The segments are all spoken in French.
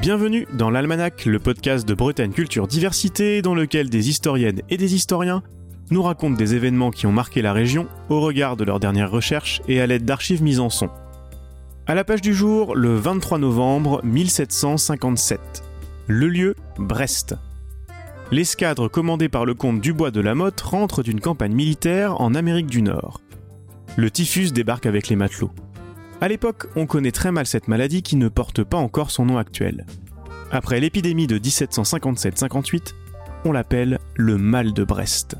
Bienvenue dans l'Almanach, le podcast de Bretagne Culture Diversité, dans lequel des historiennes et des historiens nous racontent des événements qui ont marqué la région au regard de leurs dernières recherches et à l'aide d'archives mises en son. À la page du jour, le 23 novembre 1757. Le lieu, Brest. L'escadre commandée par le comte Dubois de la Motte rentre d'une campagne militaire en Amérique du Nord. Le typhus débarque avec les matelots. À l'époque, on connaît très mal cette maladie qui ne porte pas encore son nom actuel. Après l'épidémie de 1757-58, on l'appelle le mal de Brest.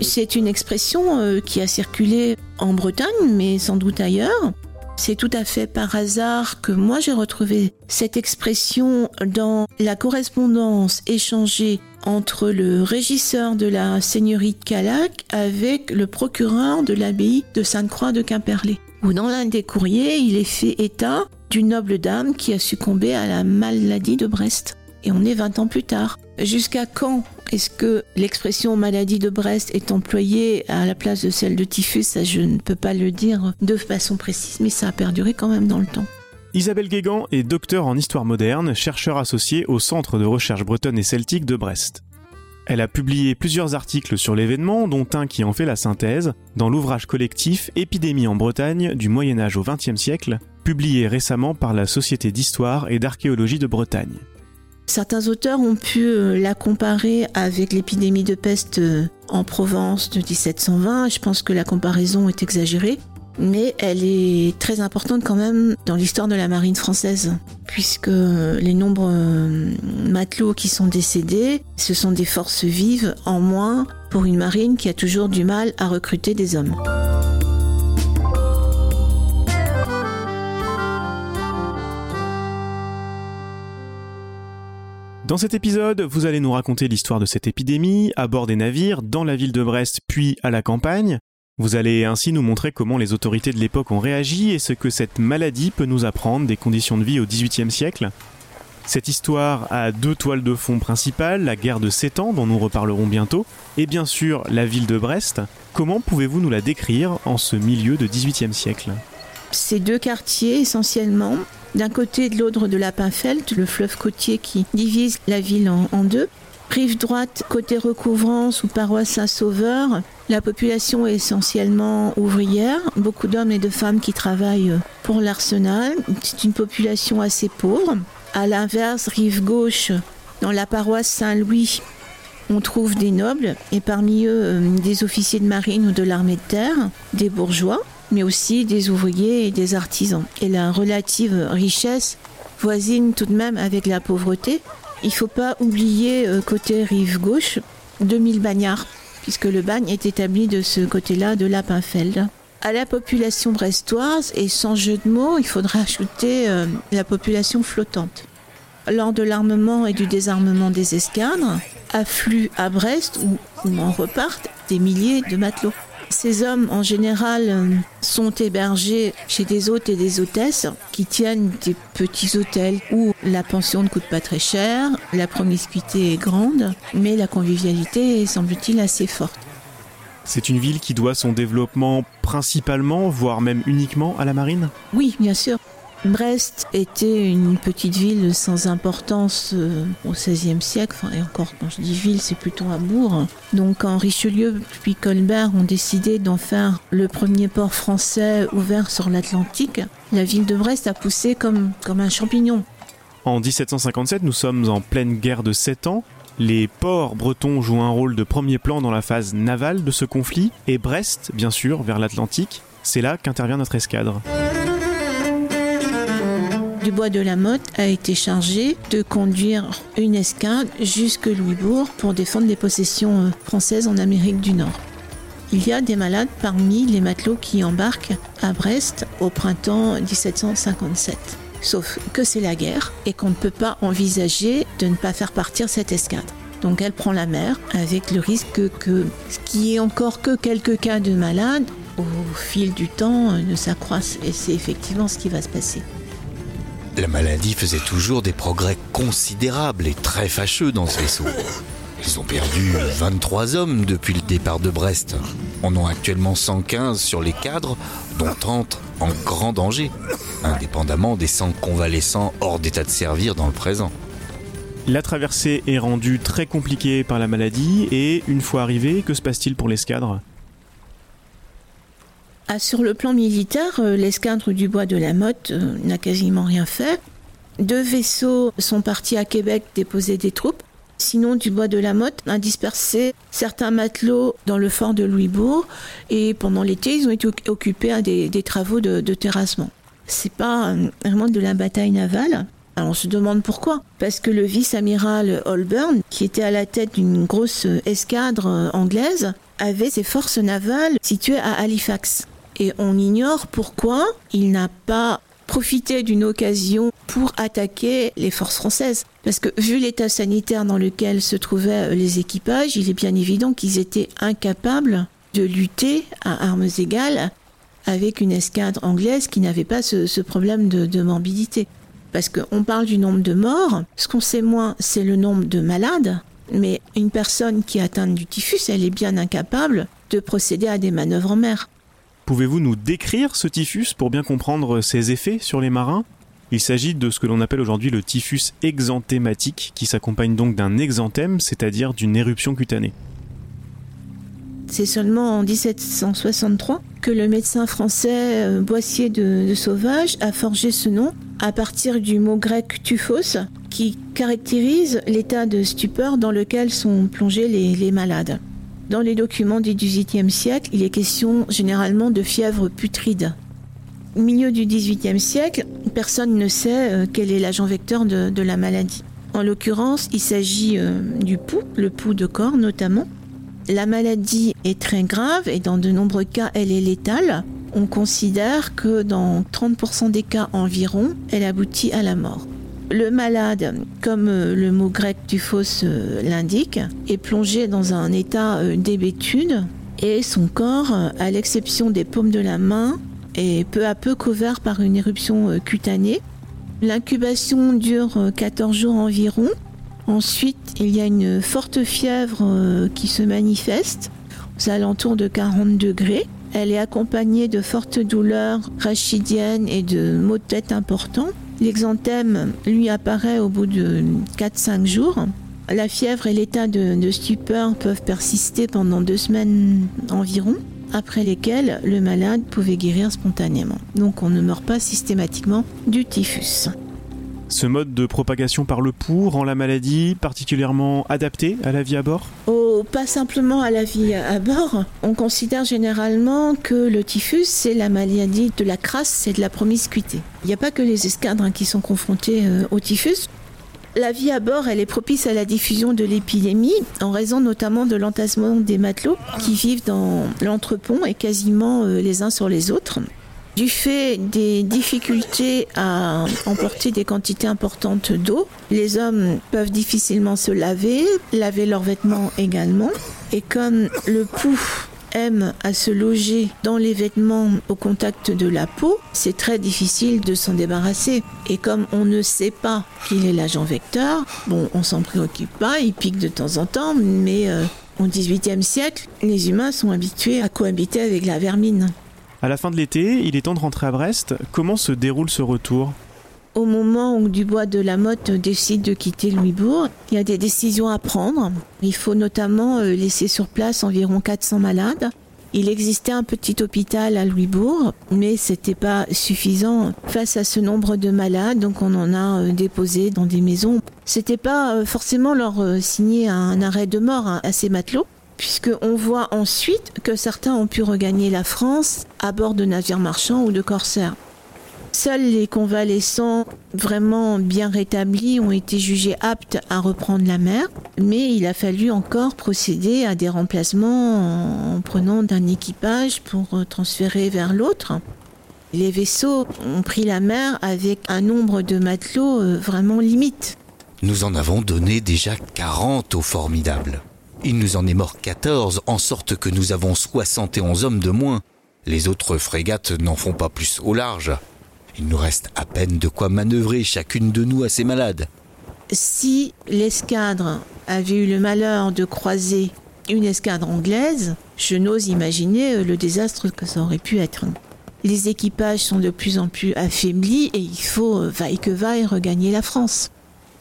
C'est une expression euh, qui a circulé en Bretagne, mais sans doute ailleurs. C'est tout à fait par hasard que moi j'ai retrouvé cette expression dans la correspondance échangée entre le régisseur de la seigneurie de Calac avec le procureur de l'abbaye de Sainte-Croix de Quimperlé dans l'un des courriers, il est fait état d'une noble dame qui a succombé à la maladie de Brest. Et on est 20 ans plus tard. Jusqu'à quand est-ce que l'expression maladie de Brest est employée à la place de celle de typhus? Ça, je ne peux pas le dire de façon précise, mais ça a perduré quand même dans le temps. Isabelle Guégan est docteur en histoire moderne, chercheur associé au Centre de recherche bretonne et celtique de Brest. Elle a publié plusieurs articles sur l'événement, dont un qui en fait la synthèse, dans l'ouvrage collectif Épidémie en Bretagne du Moyen Âge au XXe siècle, publié récemment par la Société d'histoire et d'archéologie de Bretagne. Certains auteurs ont pu euh, la comparer avec l'épidémie de peste euh, en Provence de 1720. Je pense que la comparaison est exagérée mais elle est très importante quand même dans l'histoire de la marine française, puisque les nombreux euh, matelots qui sont décédés, ce sont des forces vives en moins pour une marine qui a toujours du mal à recruter des hommes. Dans cet épisode, vous allez nous raconter l'histoire de cette épidémie à bord des navires, dans la ville de Brest, puis à la campagne, vous allez ainsi nous montrer comment les autorités de l'époque ont réagi et ce que cette maladie peut nous apprendre des conditions de vie au XVIIIe siècle. Cette histoire a deux toiles de fond principales, la guerre de Sept Ans dont nous reparlerons bientôt, et bien sûr la ville de Brest. Comment pouvez-vous nous la décrire en ce milieu de XVIIIe siècle? Ces deux quartiers essentiellement, d'un côté de l'Audre de Lapinfeld, le fleuve côtier qui divise la ville en deux, Rive droite, côté recouvrance ou paroisse Saint-Sauveur, la population est essentiellement ouvrière, beaucoup d'hommes et de femmes qui travaillent pour l'arsenal. C'est une population assez pauvre. À l'inverse, rive gauche, dans la paroisse Saint-Louis, on trouve des nobles et parmi eux euh, des officiers de marine ou de l'armée de terre, des bourgeois, mais aussi des ouvriers et des artisans. Et la relative richesse voisine tout de même avec la pauvreté, il ne faut pas oublier, euh, côté rive gauche, 2000 bagnards, puisque le bagne est établi de ce côté-là de Lapinfeld. À la population brestoise, et sans jeu de mots, il faudra ajouter euh, la population flottante. Lors de l'armement et du désarmement des escadres, affluent à Brest ou, ou en repartent des milliers de matelots. Ces hommes, en général, sont hébergés chez des hôtes et des hôtesses qui tiennent des petits hôtels où la pension ne coûte pas très cher, la promiscuité est grande, mais la convivialité est, semble-t-il, assez forte. C'est une ville qui doit son développement principalement, voire même uniquement à la marine? Oui, bien sûr. Brest était une petite ville sans importance euh, au XVIe siècle, et encore quand je dis ville, c'est plutôt un bourg. Donc quand Richelieu puis Colbert ont décidé d'en faire le premier port français ouvert sur l'Atlantique, la ville de Brest a poussé comme, comme un champignon. En 1757, nous sommes en pleine guerre de 7 ans. Les ports bretons jouent un rôle de premier plan dans la phase navale de ce conflit, et Brest, bien sûr, vers l'Atlantique, c'est là qu'intervient notre escadre. Dubois de la Motte a été chargé de conduire une escadre jusque Louisbourg pour défendre les possessions euh, françaises en Amérique du Nord. Il y a des malades parmi les matelots qui embarquent à Brest au printemps 1757. Sauf que c'est la guerre et qu'on ne peut pas envisager de ne pas faire partir cette escadre. Donc elle prend la mer avec le risque que ce qui est encore que quelques cas de malades au fil du temps euh, ne s'accroissent et c'est effectivement ce qui va se passer. La maladie faisait toujours des progrès considérables et très fâcheux dans ce vaisseau. Ils ont perdu 23 hommes depuis le départ de Brest. en ont actuellement 115 sur les cadres, dont 30 en grand danger, indépendamment des 100 convalescents hors d'état de servir dans le présent. La traversée est rendue très compliquée par la maladie et une fois arrivé, que se passe-t-il pour l'escadre? Ah, Sur le plan militaire, euh, l'escadre du bois de la Motte euh, n'a quasiment rien fait. Deux vaisseaux sont partis à Québec déposer des troupes. Sinon, du bois de la Motte a dispersé certains matelots dans le fort de Louisbourg et pendant l'été, ils ont été occupés à des, travaux de, de terrassement. C'est pas euh, vraiment de la bataille navale. Alors on se demande pourquoi. Parce que le vice-amiral Holburn, qui était à la tête d'une grosse escadre anglaise, avait ses forces navales situées à Halifax. Et on ignore pourquoi il n'a pas profité d'une occasion pour attaquer les forces françaises. Parce que vu l'état sanitaire dans lequel se trouvaient les équipages, il est bien évident qu'ils étaient incapables de lutter à armes égales avec une escadre anglaise qui n'avait pas ce, problème de morbidité parce qu'on parle du nombre de morts. Ce qu'on sait moins, c'est le nombre de malades. Mais une personne qui est atteinte du typhus, elle est bien incapable de procéder à des manœuvres en mer. Pouvez-vous nous décrire ce typhus pour bien comprendre ses effets sur les marins? Il s'agit de ce que l'on appelle aujourd'hui le typhus exanthématique, qui s'accompagne donc d'un exanthème, c'est-à-dire d'une éruption cutanée. C'est seulement en 1763 que le médecin français euh, Boissier de, Sauvage a forgé ce nom à partir du mot grec tuphos qui caractérise l'état de stupeur dans lequel sont plongés les, malades. Dans les documents du XVIIIe siècle, il est question généralement de fièvre putride. Au milieu du XVIIIe siècle, personne ne sait euh, quel est l'agent vecteur de, la maladie. En l'occurrence, il s'agit euh, du pouls, le pouls de corps notamment, la maladie est très grave et dans de nombreux cas, elle est létale. On considère que dans 30% des cas environ, elle aboutit à la mort. Le malade, comme euh, le mot grec fausse euh, l'indique, est plongé dans un état euh, d'hébétude et son corps, à l'exception des paumes de la main, est peu à peu couvert par une éruption cutanée. L'incubation dure 14 jours environ Ensuite, il y a une forte fièvre qui se manifeste aux alentours de 40 degrés. Elle est accompagnée de fortes douleurs rachidiennes et de maux de tête importants. L'exanthème lui apparaît au bout de 4-5 jours. La fièvre et l'état de, stupeur peuvent persister pendant deux semaines environ, après lesquelles le malade pouvait guérir spontanément. Donc on ne meurt pas systématiquement du typhus. Ce mode de propagation par le pouls rend la maladie particulièrement adaptée à la vie à bord? Oh, pas simplement à la vie à bord. On considère généralement que le typhus, c'est la maladie de la crasse, c'est de la promiscuité. Il n'y a pas que les escadres qui sont confrontés euh, au typhus. La vie à bord, elle est propice à la diffusion de l'épidémie, en raison notamment de l'entassement des matelots qui vivent dans l'entrepont et quasiment euh, les uns sur les autres. Du fait des difficultés à emporter des quantités importantes d'eau, les hommes peuvent difficilement se laver, laver leurs vêtements également. Et comme le pouls aime à se loger dans les vêtements au contact de la peau, c'est très difficile de s'en débarrasser. Et comme on ne sait pas qu'il est l'agent vecteur, bon, on s'en préoccupe pas, il pique de temps en temps, mais euh, au XVIIIe siècle, les humains sont habitués à cohabiter avec la vermine. À la fin de l'été, il est temps de rentrer à Brest. Comment se déroule ce retour? Au moment où Dubois de la Motte décide de quitter Louisbourg, il y a des décisions à prendre. Il faut notamment euh, laisser sur place environ 400 malades. Il existait un petit hôpital à Louisbourg, mais c'était pas suffisant face à ce nombre de malades, donc on en a euh, déposé dans des maisons. C'était pas euh, forcément leur signer un arrêt de mort hein, à ces matelots, puisqu'on voit ensuite que certains ont pu regagner la France à bord de navires marchands ou de corsaires. Seuls les convalescents vraiment bien rétablis ont été jugés aptes à reprendre la mer, mais il a fallu encore procéder à des remplacements en prenant d'un équipage pour transférer vers l'autre. Les vaisseaux ont pris la mer avec un nombre de matelots euh, vraiment limite. Nous en avons donné déjà 40 au formidable. Il nous en est mort 14, en sorte que nous avons 71 hommes de moins. Les autres frégates n'en font pas plus au large. Il nous reste à peine de quoi manœuvrer chacune de nous à ses malades. Si l'escadre avait eu le malheur de croiser une escadre anglaise, je n'ose imaginer le désastre que ça aurait pu être. Les équipages sont de plus en plus affaiblis et il faut, vaille que vaille, regagner la France.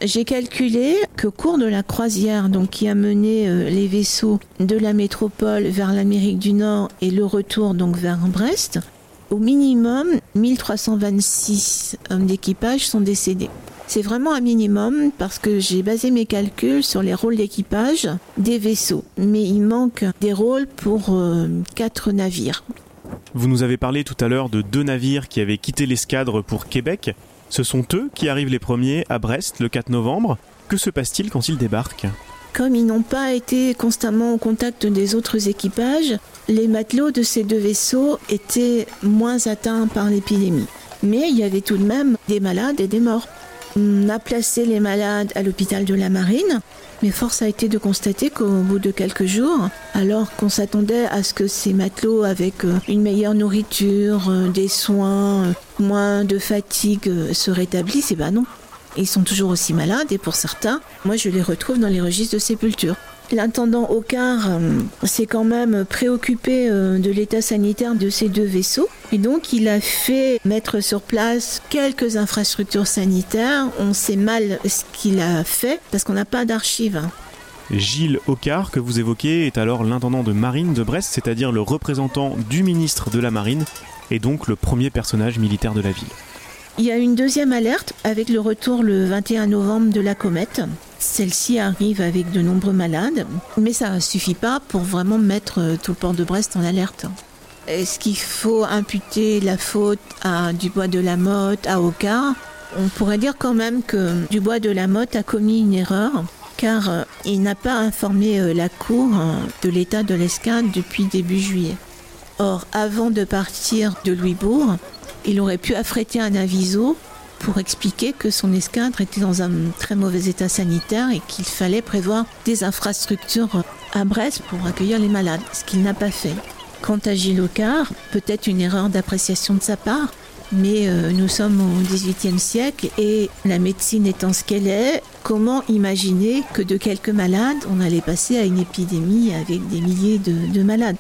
J'ai calculé qu'au cours de la croisière donc, qui a mené euh, les vaisseaux de la métropole vers l'Amérique du Nord et le retour donc vers Brest, au minimum 1326 hommes d'équipage sont décédés. C'est vraiment un minimum parce que j'ai basé mes calculs sur les rôles d'équipage des vaisseaux. Mais il manque des rôles pour euh, quatre navires. Vous nous avez parlé tout à l'heure de deux navires qui avaient quitté l'escadre pour Québec. Ce sont eux qui arrivent les premiers à Brest le 4 novembre. Que se passe-t-il quand ils débarquent? Comme ils n'ont pas été constamment au contact des autres équipages, les matelots de ces deux vaisseaux étaient moins atteints par l'épidémie. Mais il y avait tout de même des malades et des morts. On a placé les malades à l'hôpital de la Marine, mais force a été de constater qu'au bout de quelques jours, alors qu'on s'attendait à ce que ces matelots avec euh, une meilleure nourriture, euh, des soins, euh, moins de fatigue se rétablissent, et eh ben non. Ils sont toujours aussi malades et pour certains, moi je les retrouve dans les registres de sépulture. L'intendant Ocar euh, s'est quand même préoccupé euh, de l'état sanitaire de ces deux vaisseaux et donc il a fait mettre sur place quelques infrastructures sanitaires. On sait mal ce qu'il a fait parce qu'on n'a pas d'archives. Gilles Ocar, que vous évoquez, est alors l'intendant de marine de Brest, c'est-à-dire le représentant du ministre de la Marine et donc le premier personnage militaire de la ville. Il y a une deuxième alerte avec le retour le 21 novembre de la comète. Celle-ci arrive avec de nombreux malades, mais ça ne suffit pas pour vraiment mettre euh, tout le port de Brest en alerte. Est-ce qu'il faut imputer la faute à Dubois de la Motte, à Oka On pourrait dire quand même que Dubois de la Motte a commis une erreur car euh, il n'a pas informé euh, la Cour de l'état de l'escadre depuis début juillet. Or, avant de partir de Louisbourg, il aurait pu affréter un aviso pour expliquer que son escadre était dans un très mauvais état sanitaire et qu'il fallait prévoir des infrastructures à Brest pour accueillir les malades, ce qu'il n'a pas fait. Quant à Gilles peut-être une erreur d'appréciation de sa part, mais euh, nous sommes au XVIIIe siècle et la médecine étant ce qu'elle est, comment imaginer que de quelques malades, on allait passer à une épidémie avec des milliers de malades?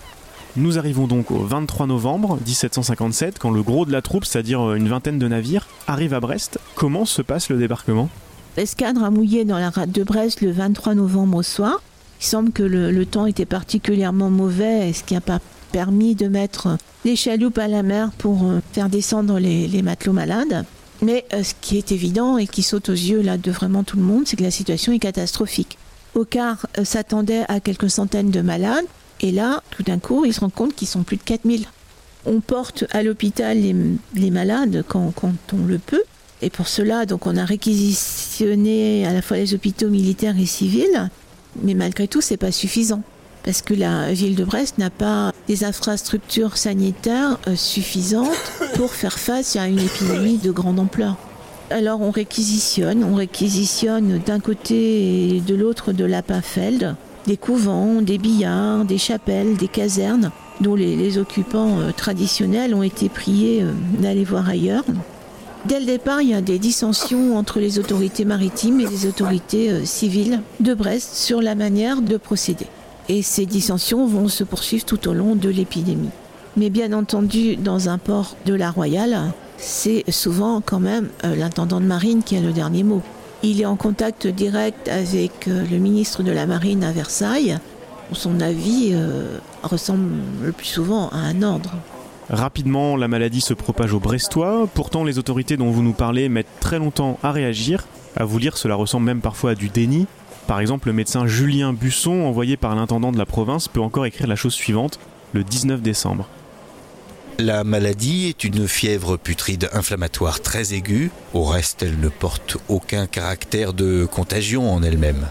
Nous arrivons donc au 23 novembre 1757, quand le gros de la troupe, c'est-à-dire une vingtaine de navires, arrive à Brest. Comment se passe le débarquement? L'escadre a mouillé dans la rade de Brest le 23 novembre au soir. Il semble que le, temps était particulièrement mauvais, ce qui n'a pas permis de mettre les chaloupes à la mer pour euh, faire descendre les, matelots malades. Mais euh, ce qui est évident et qui saute aux yeux là de vraiment tout le monde, c'est que la situation est catastrophique. Ocar euh, s'attendait à quelques centaines de malades. Et là, tout d'un coup, ils se rendent compte qu'ils sont plus de 4000. On porte à l'hôpital les, malades quand, on le peut. Et pour cela, donc, on a réquisitionné à la fois les hôpitaux militaires et civils. Mais malgré tout, c'est pas suffisant. Parce que la ville de Brest n'a pas des infrastructures sanitaires euh, suffisantes pour faire face à une épidémie de grande ampleur. Alors on réquisitionne, on réquisitionne d'un côté et de l'autre de Lapinfeld des couvents, des billards, des chapelles, des casernes, dont les, occupants euh, traditionnels ont été priés euh, d'aller voir ailleurs. Dès le départ, il y a des dissensions entre les autorités maritimes et les autorités euh, civiles de Brest sur la manière de procéder. Et ces dissensions vont se poursuivre tout au long de l'épidémie. Mais bien entendu, dans un port de la Royale, c'est souvent quand même l'intendant de marine qui a le dernier mot. Il est en contact direct avec euh, le ministre de la Marine à Versailles. Son avis euh, ressemble le plus souvent à un ordre. Rapidement, la maladie se propage au Brestois. Pourtant, les autorités dont vous nous parlez mettent très longtemps à réagir. À vous lire, cela ressemble même parfois à du déni. Par exemple, le médecin Julien Busson, envoyé par l'intendant de la province, peut encore écrire la chose suivante, le 19 décembre. La maladie est une fièvre putride inflammatoire très aiguë. Au reste, elle ne porte aucun caractère de contagion en elle-même.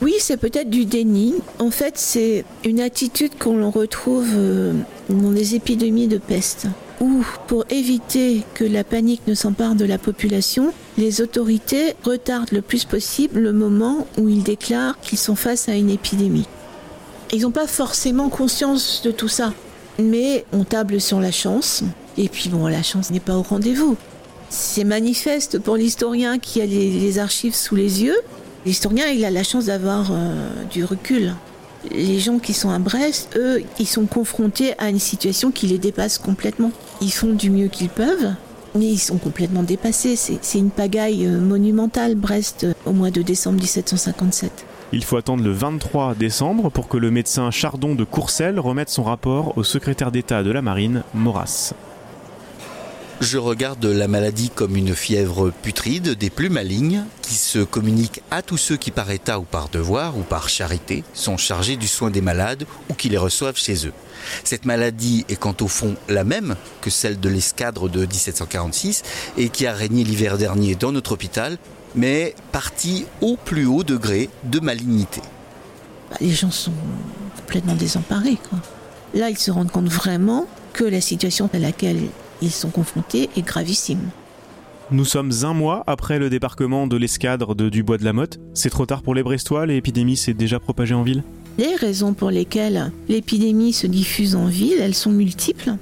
Oui, c'est peut-être du déni. En fait, c'est une attitude qu'on retrouve euh, dans les épidémies de peste, où, pour éviter que la panique ne s'empare de la population, les autorités retardent le plus possible le moment où ils déclarent qu'ils sont face à une épidémie. Ils n'ont pas forcément conscience de tout ça mais on table sur la chance. Et puis bon, la chance n'est pas au rendez-vous. C'est manifeste pour l'historien qui a les, archives sous les yeux. L'historien, il a la chance d'avoir euh, du recul. Les gens qui sont à Brest, eux, ils sont confrontés à une situation qui les dépasse complètement. Ils font du mieux qu'ils peuvent, mais ils sont complètement dépassés. C'est une pagaille euh, monumentale, Brest, euh, au mois de décembre 1757. Il faut attendre le 23 décembre pour que le médecin Chardon de Courcelles remette son rapport au secrétaire d'État de la Marine, Maurras. Je regarde la maladie comme une fièvre putride des plus malignes qui se communique à tous ceux qui par état ou par devoir ou par charité sont chargés du soin des malades ou qui les reçoivent chez eux. Cette maladie est quant au fond la même que celle de l'escadre de 1746 et qui a régné l'hiver dernier dans notre hôpital, mais partie au plus haut degré de malignité. Bah, les gens sont complètement désemparés. Là, ils se rendent compte vraiment que la situation à laquelle ils sont confrontés est gravissime. Nous sommes un mois après le débarquement de l'escadre de Dubois de la Motte. C'est trop tard pour les Brestois, l'épidémie s'est déjà propagée en ville Les raisons pour lesquelles l'épidémie se diffuse en ville, elles sont multiples.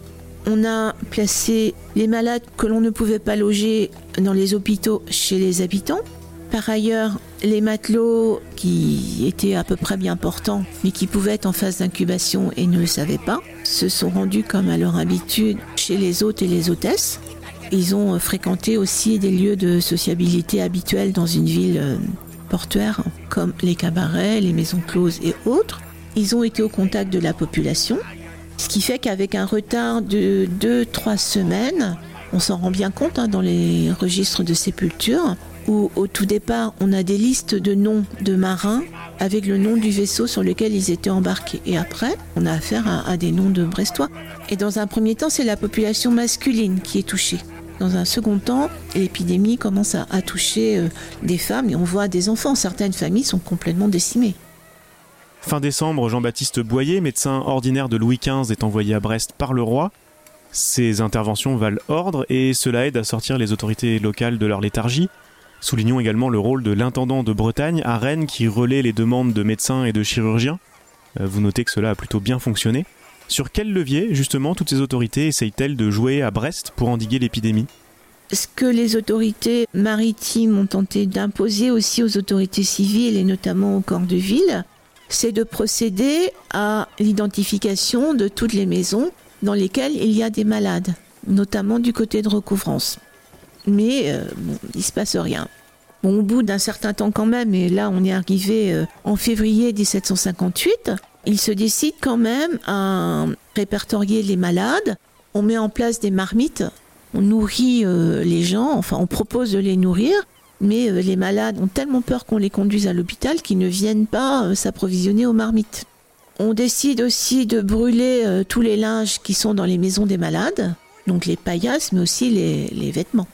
On a placé les malades que l'on ne pouvait pas loger dans les hôpitaux chez les habitants. Par ailleurs, les matelots qui étaient à peu près bien portants, mais qui pouvaient être en phase d'incubation et ne le savaient pas, se sont rendus comme à leur habitude chez les hôtes et les hôtesses. Ils ont fréquenté aussi des lieux de sociabilité habituels dans une ville euh, portuaire, comme les cabarets, les maisons closes et autres. Ils ont été au contact de la population, ce qui fait qu'avec un retard de 2-3 semaines, on s'en rend bien compte hein, dans les registres de sépulture, où au tout départ, on a des listes de noms de marins avec le nom du vaisseau sur lequel ils étaient embarqués. Et après, on a affaire à, des noms de Brestois. Et dans un premier temps, c'est la population masculine qui est touchée. Dans un second temps, l'épidémie commence à, toucher euh, des femmes et on voit des enfants. Certaines familles sont complètement décimées. Fin décembre, Jean-Baptiste Boyer, médecin ordinaire de Louis XV, est envoyé à Brest par le roi. Ces interventions valent ordre et cela aide à sortir les autorités locales de leur léthargie. Soulignons également le rôle de l'intendant de Bretagne à Rennes qui relaie les demandes de médecins et de chirurgiens. Euh, vous notez que cela a plutôt bien fonctionné. Sur quel levier, justement, toutes ces autorités essayent-elles de jouer à Brest pour endiguer l'épidémie? Ce que les autorités maritimes ont tenté d'imposer aussi aux autorités civiles et notamment au corps de ville, c'est de procéder à l'identification de toutes les maisons dans lesquelles il y a des malades, notamment du côté de recouvrance mais euh, il ne se passe rien. au bout d'un certain temps quand même, et là on est arrivé euh, en février 1758, il se décide quand même à répertorier les malades. On met en place des marmites, on nourrit euh, les gens, enfin on propose de les nourrir, mais les malades ont tellement peur qu'on les conduise à l'hôpital qu'ils ne viennent pas s'approvisionner aux marmites. On décide aussi de brûler tous les linges qui sont dans les maisons des malades, donc les paillasses, mais aussi les vêtements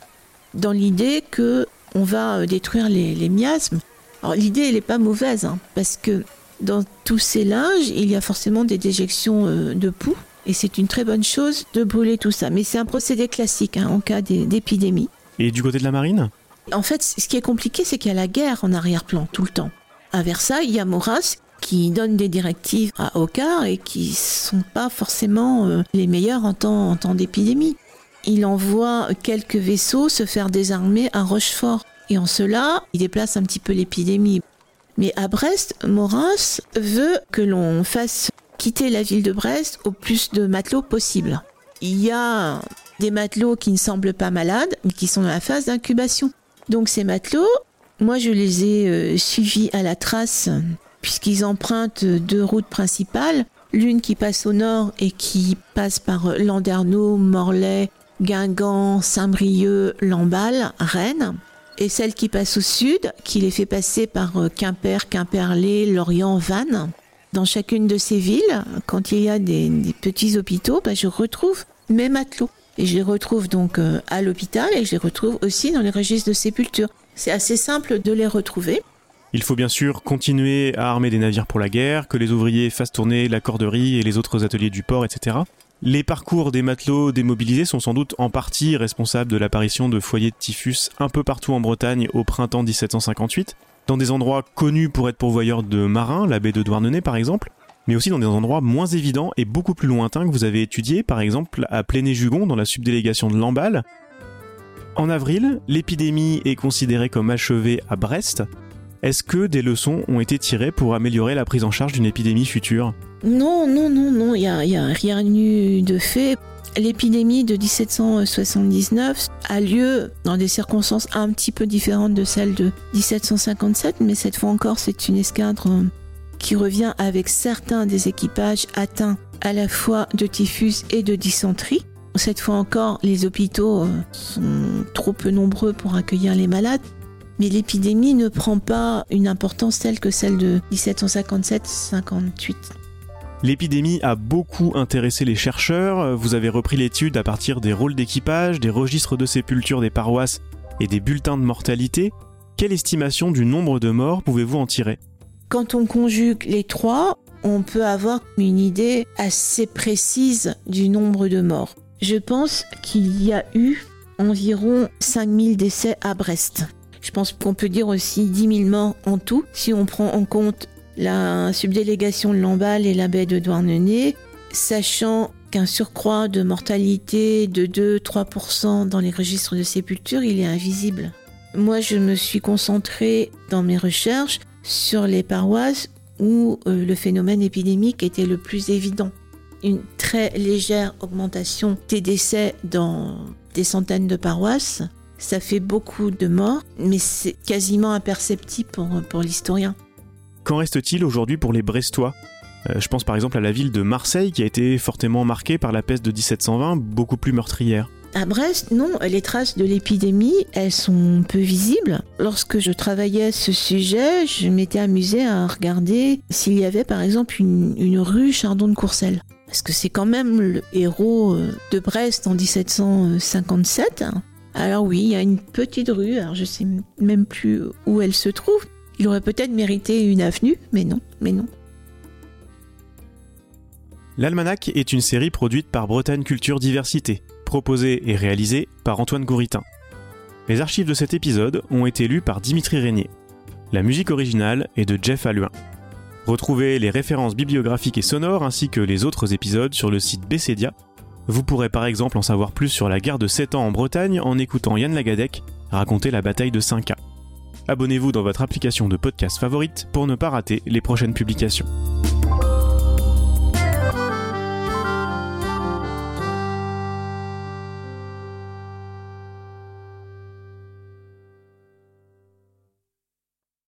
dans l'idée que on va euh, détruire les, miasmes. Alors l'idée, elle n'est pas mauvaise, hein, parce que dans tous ces linges, il y a forcément des déjections euh, de poux, et c'est une très bonne chose de brûler tout ça. Mais c'est un procédé classique hein, en cas d'épidémie. Et du côté de la marine? En fait, ce qui est compliqué, c'est qu'il y a la guerre en arrière-plan tout le temps. À Versailles, il y a Maurras qui donne des directives à Ocar et qui sont pas forcément euh, les meilleures en temps, en temps d'épidémie il envoie quelques vaisseaux se faire désarmer à Rochefort. Et en cela, il déplace un petit peu l'épidémie. Mais à Brest, Maurras veut que l'on fasse quitter la ville de Brest au plus de matelots possible. Il y a des matelots qui ne semblent pas malades, mais qui sont dans la phase d'incubation. Donc ces matelots, moi je les ai euh, suivis à la trace, puisqu'ils empruntent deux routes principales. L'une qui passe au nord et qui passe par Landerneau, Morlaix, Guingamp, Saint-Brieuc, Lamballe, Rennes, et celle qui passe au sud, qui les fait passer par euh, Quimper, Quimperlé, Lorient, Vannes. Dans chacune de ces villes, quand il y a des, petits hôpitaux, bah, je retrouve mes matelots. Et je les retrouve donc euh, à l'hôpital et je les retrouve aussi dans les registres de sépulture. C'est assez simple de les retrouver. Il faut bien sûr continuer à armer des navires pour la guerre, que les ouvriers fassent tourner la corderie et les autres ateliers du port, etc. Les parcours des matelots démobilisés sont sans doute en partie responsables de l'apparition de foyers de typhus un peu partout en Bretagne au printemps 1758, dans des endroits connus pour être pourvoyeurs de marins, la baie de Douarnenez par exemple, mais aussi dans des endroits moins évidents et beaucoup plus lointains que vous avez étudiés, par exemple à Pléné-Jugon dans la subdélégation de Lamballe. En avril, l'épidémie est considérée comme achevée à Brest. Est-ce que des leçons ont été tirées pour améliorer la prise en charge d'une épidémie future? Non, non, non, non, il n'y a, rien eu de fait. L'épidémie de 1779 a lieu dans des circonstances un petit peu différentes de celles de 1757, mais cette fois encore, c'est une escadre qui revient avec certains des équipages atteints à la fois de typhus et de dysenterie. Cette fois encore, les hôpitaux sont trop peu nombreux pour accueillir les malades. Mais l'épidémie ne prend pas une importance telle que celle de 1757-58. L'épidémie a beaucoup intéressé les chercheurs. Vous avez repris l'étude à partir des rôles d'équipage, des registres de sépulture des paroisses et des bulletins de mortalité. Quelle estimation du nombre de morts pouvez-vous en tirer? Quand on conjugue les trois, on peut avoir une idée assez précise du nombre de morts. Je pense qu'il y a eu environ 5000 décès à Brest. Je pense qu'on peut dire aussi 10 000 morts en tout, si on prend en compte la subdélégation de Lamballe et la baie de Douarnenez, sachant qu'un surcroît de mortalité de 2-3% dans les registres de sépulture, il est invisible. Moi, je me suis concentrée dans mes recherches sur les paroisses où euh, le phénomène épidémique était le plus évident. Une très légère augmentation des décès dans des centaines de paroisses, ça fait beaucoup de morts, mais c'est quasiment imperceptible pour, pour l'historien. Qu'en reste-t-il aujourd'hui pour les Brestois? Euh, Je pense par exemple à la ville de Marseille qui a été fortement marquée par la peste de 1720, beaucoup plus meurtrière. À Brest, non, les traces de l'épidémie, elles sont peu visibles. Lorsque je travaillais ce sujet, je m'étais amusée à regarder s'il y avait par exemple une, rue Chardon de Courcelles. Parce que c'est quand même le héros euh, de Brest en 1757. Alors oui, il y a une petite rue, alors je sais même plus où elle se trouve. Il aurait peut-être mérité une avenue, mais non, mais non. L'Almanach est une série produite par Bretagne Culture Diversité proposé et réalisé par Antoine Gouritin. Les archives de cet épisode ont été lues par Dimitri Régnier. La musique originale est de Jeff Alluin. Retrouvez les références bibliographiques et sonores ainsi que les autres épisodes sur le site Bessedia. Vous pourrez par exemple en savoir plus sur la guerre de 7 ans en Bretagne en écoutant Yann Lagadec raconter la bataille de 5 Abonnez-vous dans votre application de podcast favorite pour ne pas rater les prochaines publications.